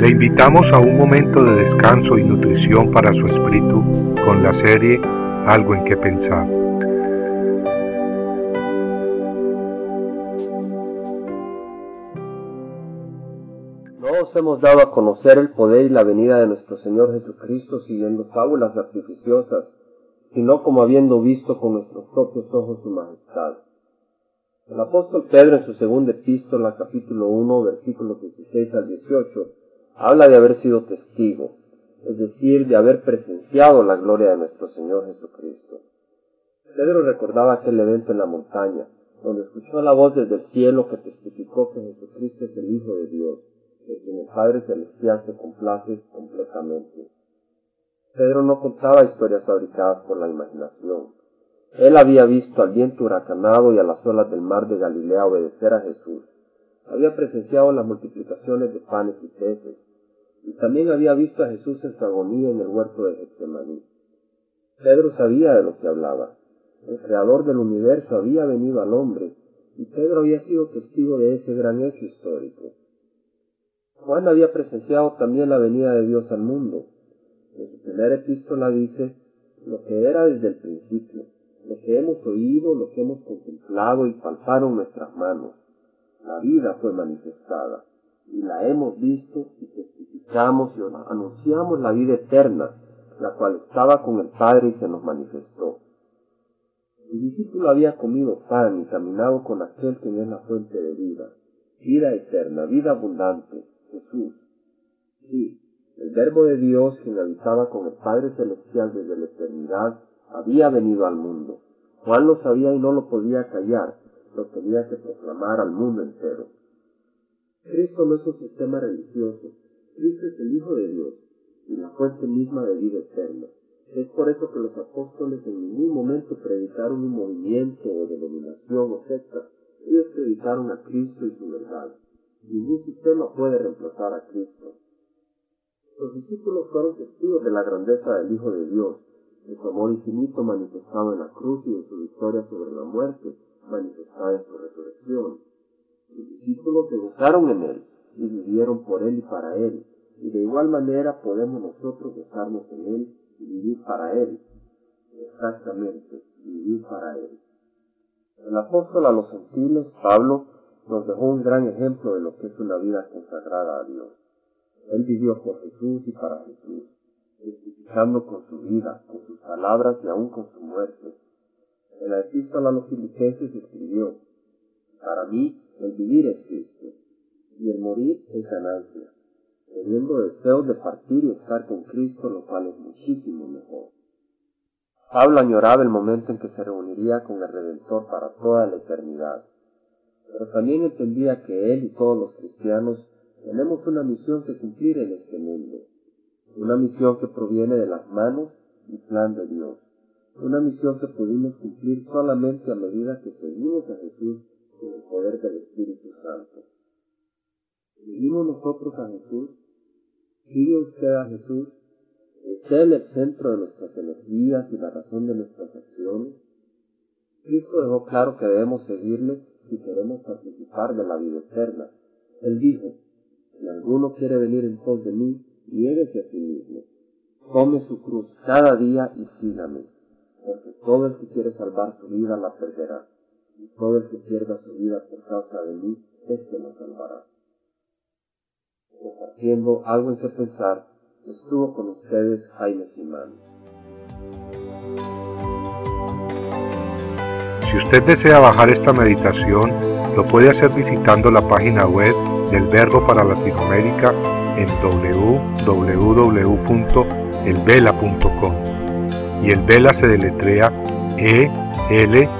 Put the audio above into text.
Le invitamos a un momento de descanso y nutrición para su espíritu con la serie Algo en que pensar. No os hemos dado a conocer el poder y la venida de nuestro Señor Jesucristo siguiendo fábulas artificiosas, sino como habiendo visto con nuestros propios ojos su majestad. El apóstol Pedro en su segunda epístola, capítulo 1, versículos 16 al 18, habla de haber sido testigo, es decir, de haber presenciado la gloria de nuestro Señor Jesucristo. Pedro recordaba aquel evento en la montaña, donde escuchó la voz desde el cielo que testificó que Jesucristo es el Hijo de Dios, en quien el Padre Celestial se complace completamente. Pedro no contaba historias fabricadas por la imaginación, él había visto al viento huracanado y a las olas del mar de Galilea obedecer a Jesús. Había presenciado las multiplicaciones de panes y peces. Y también había visto a Jesús en su agonía en el huerto de Getsemaní. Pedro sabía de lo que hablaba. El creador del universo había venido al hombre y Pedro había sido testigo de ese gran hecho histórico. Juan había presenciado también la venida de Dios al mundo. En su primera epístola dice lo que era desde el principio, lo que hemos oído, lo que hemos contemplado y palparon nuestras manos. La vida fue manifestada y la hemos visto y testificamos y anunciamos la vida eterna, la cual estaba con el Padre y se nos manifestó. El discípulo había comido pan y caminado con aquel que es la fuente de vida, vida eterna, vida abundante, Jesús. Sí, el Verbo de Dios quien habitaba con el Padre Celestial desde la eternidad había venido al mundo. Juan lo sabía y no lo podía callar, lo tenía que proclamar al mundo entero. Cristo no es un sistema religioso, Cristo es el Hijo de Dios y la fuente misma de vida eterna. Es por eso que los apóstoles en ningún momento predicaron un movimiento o denominación o secta. Ellos predicaron a Cristo y su verdad. Ningún sistema puede reemplazar a Cristo. Los discípulos fueron testigos de la grandeza del Hijo de Dios de su amor infinito manifestado en la cruz y de su victoria sobre la muerte manifestada en su resurrección. Sus discípulos se gozaron en él y vivieron por él y para él, y de igual manera podemos nosotros gozarnos en él y vivir para él. Exactamente, vivir para él. El apóstol a los gentiles, Pablo, nos dejó un gran ejemplo de lo que es una vida consagrada a Dios. Él vivió por Jesús y para Jesús testificando con su vida, con sus palabras y aún con su muerte. En la epístola a los filipenses escribió, Para mí el vivir es Cristo, y el morir es ganancia, teniendo deseo de partir y estar con Cristo, lo cual es muchísimo mejor. Pablo añoraba el momento en que se reuniría con el Redentor para toda la eternidad, pero también entendía que él y todos los cristianos tenemos una misión que cumplir en este mundo. Una misión que proviene de las manos y plan de Dios, una misión que pudimos cumplir solamente a medida que seguimos a Jesús con el poder del Espíritu Santo. ¿Seguimos nosotros a Jesús? ¿Sigue usted a Jesús? ¿Es Él el centro de nuestras energías y la razón de nuestras acciones? Cristo dejó claro que debemos seguirle si queremos participar de la vida eterna. Él dijo, si alguno quiere venir en pos de mí, niéguese a sí mismo, tome su cruz cada día y sígame, porque todo el que quiere salvar su vida la perderá, y todo el que pierda su vida por causa de mí, éste la salvará. Compartiendo algo en que pensar, estuvo con ustedes Jaime Simán. Si usted desea bajar esta meditación, lo puede hacer visitando la página web del Verbo para Latinoamérica en www.elvela.com y el Vela se deletrea E L